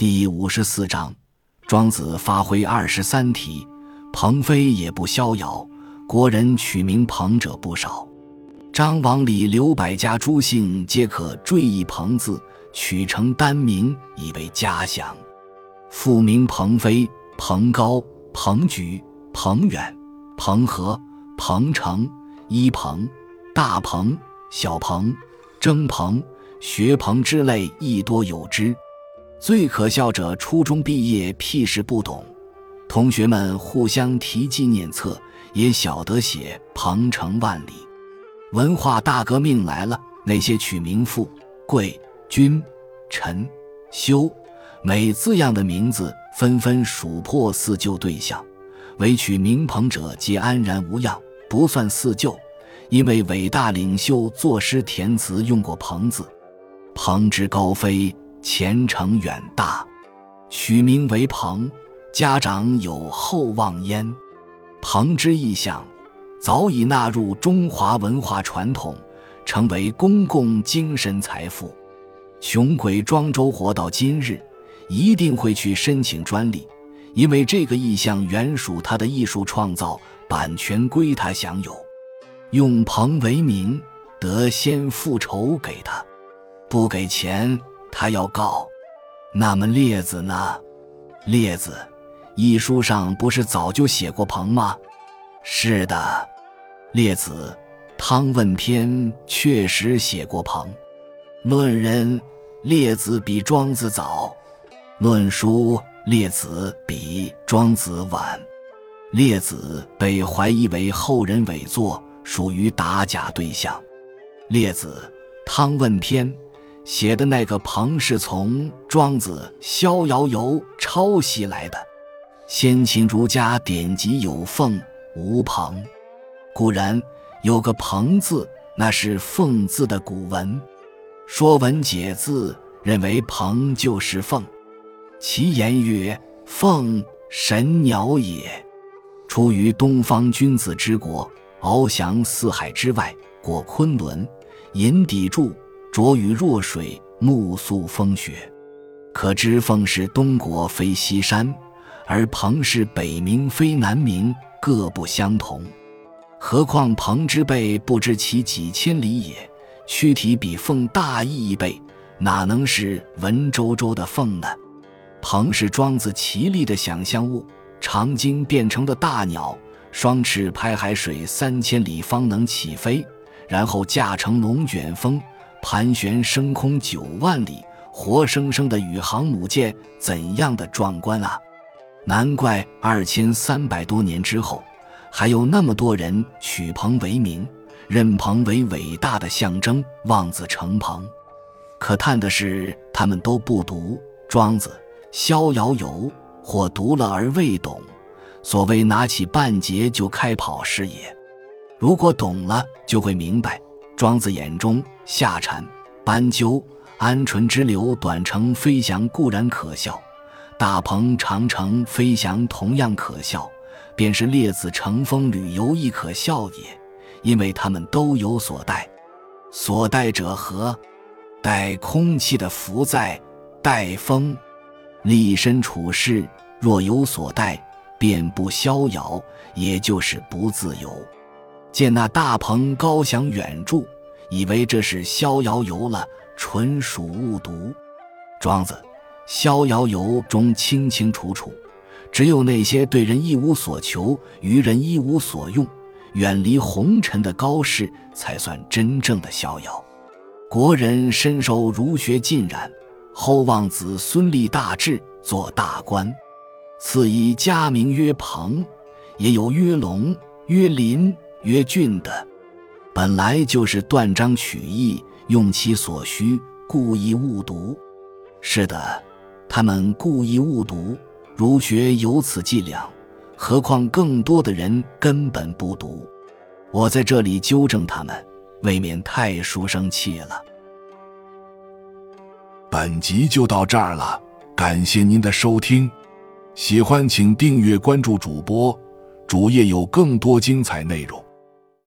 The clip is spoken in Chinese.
第五十四章，庄子发挥二十三题，鹏飞也不逍遥。国人取名鹏者不少，张王李刘百家诸姓皆可缀以鹏字，取成单名，以为家乡。复名鹏飞、鹏高、鹏举、鹏远、鹏和、鹏程、一鹏、大鹏、小鹏、征鹏、学鹏之类，亦多有之。最可笑者，初中毕业屁事不懂，同学们互相提纪念册，也晓得写鹏程万里。文化大革命来了，那些取名富、贵、君、臣、修、美字样的名字，纷纷数破四旧对象，唯取名鹏者，皆安然无恙，不算四旧，因为伟大领袖作诗填词用过鹏字，鹏之高飞。前程远大，取名为鹏，家长有厚望焉。鹏之意象，早已纳入中华文化传统，成为公共精神财富。穷鬼庄周活到今日，一定会去申请专利，因为这个意象原属他的艺术创造，版权归他享有。用鹏为名，得先复仇给他，不给钱。他要告，那么列子呢？列子，一书上不是早就写过鹏吗？是的，列子，《汤问篇》确实写过鹏。论人，列子比庄子早；论书，列子比庄子晚。列子被怀疑为后人伪作，属于打假对象。列子，《汤问篇》。写的那个鹏是从庄子《逍遥游》抄袭来的。先秦儒家典籍有凤无鹏，古人有个鹏字，那是凤字的古文。《说文解字》认为鹏就是凤，其言曰：“凤，神鸟也。出于东方君子之国，翱翔四海之外，过昆仑，引砥柱。”着于弱水，暮宿风雪，可知凤是东国非西山，而鹏是北冥非南冥，各不相同。何况鹏之背不知其几千里也，躯体比凤大一倍，哪能是文绉绉的凤呢？鹏是庄子奇丽的想象物，长鲸变成的大鸟，双翅拍海水三千里方能起飞，然后驾乘龙卷风。盘旋升空九万里，活生生的宇航母舰，怎样的壮观啊！难怪二千三百多年之后，还有那么多人取鹏为名，认鹏为伟大的象征，望子成鹏。可叹的是，他们都不读《庄子》《逍遥游》，或读了而未懂。所谓拿起半截就开跑是也。如果懂了，就会明白。庄子眼中，夏蝉、斑鸠、鹌鹑之流短程飞翔固然可笑，大鹏长程飞翔同样可笑，便是列子乘风旅游亦可笑也，因为他们都有所带。所带者何？带空气的浮在，带风。立身处世，若有所带，便不逍遥，也就是不自由。见那大鹏高翔远祝，以为这是逍遥游了，纯属误读。庄子《逍遥游》中清清楚楚，只有那些对人一无所求、于人一无所用、远离红尘的高士，才算真正的逍遥。国人深受儒学浸染，后望子孙立大志，做大官。赐以家名曰鹏，也有曰龙、曰麟。曰俊的，本来就是断章取义，用其所需，故意误读。是的，他们故意误读，儒学有此伎俩。何况更多的人根本不读。我在这里纠正他们，未免太书生气了。本集就到这儿了，感谢您的收听，喜欢请订阅关注主播，主页有更多精彩内容。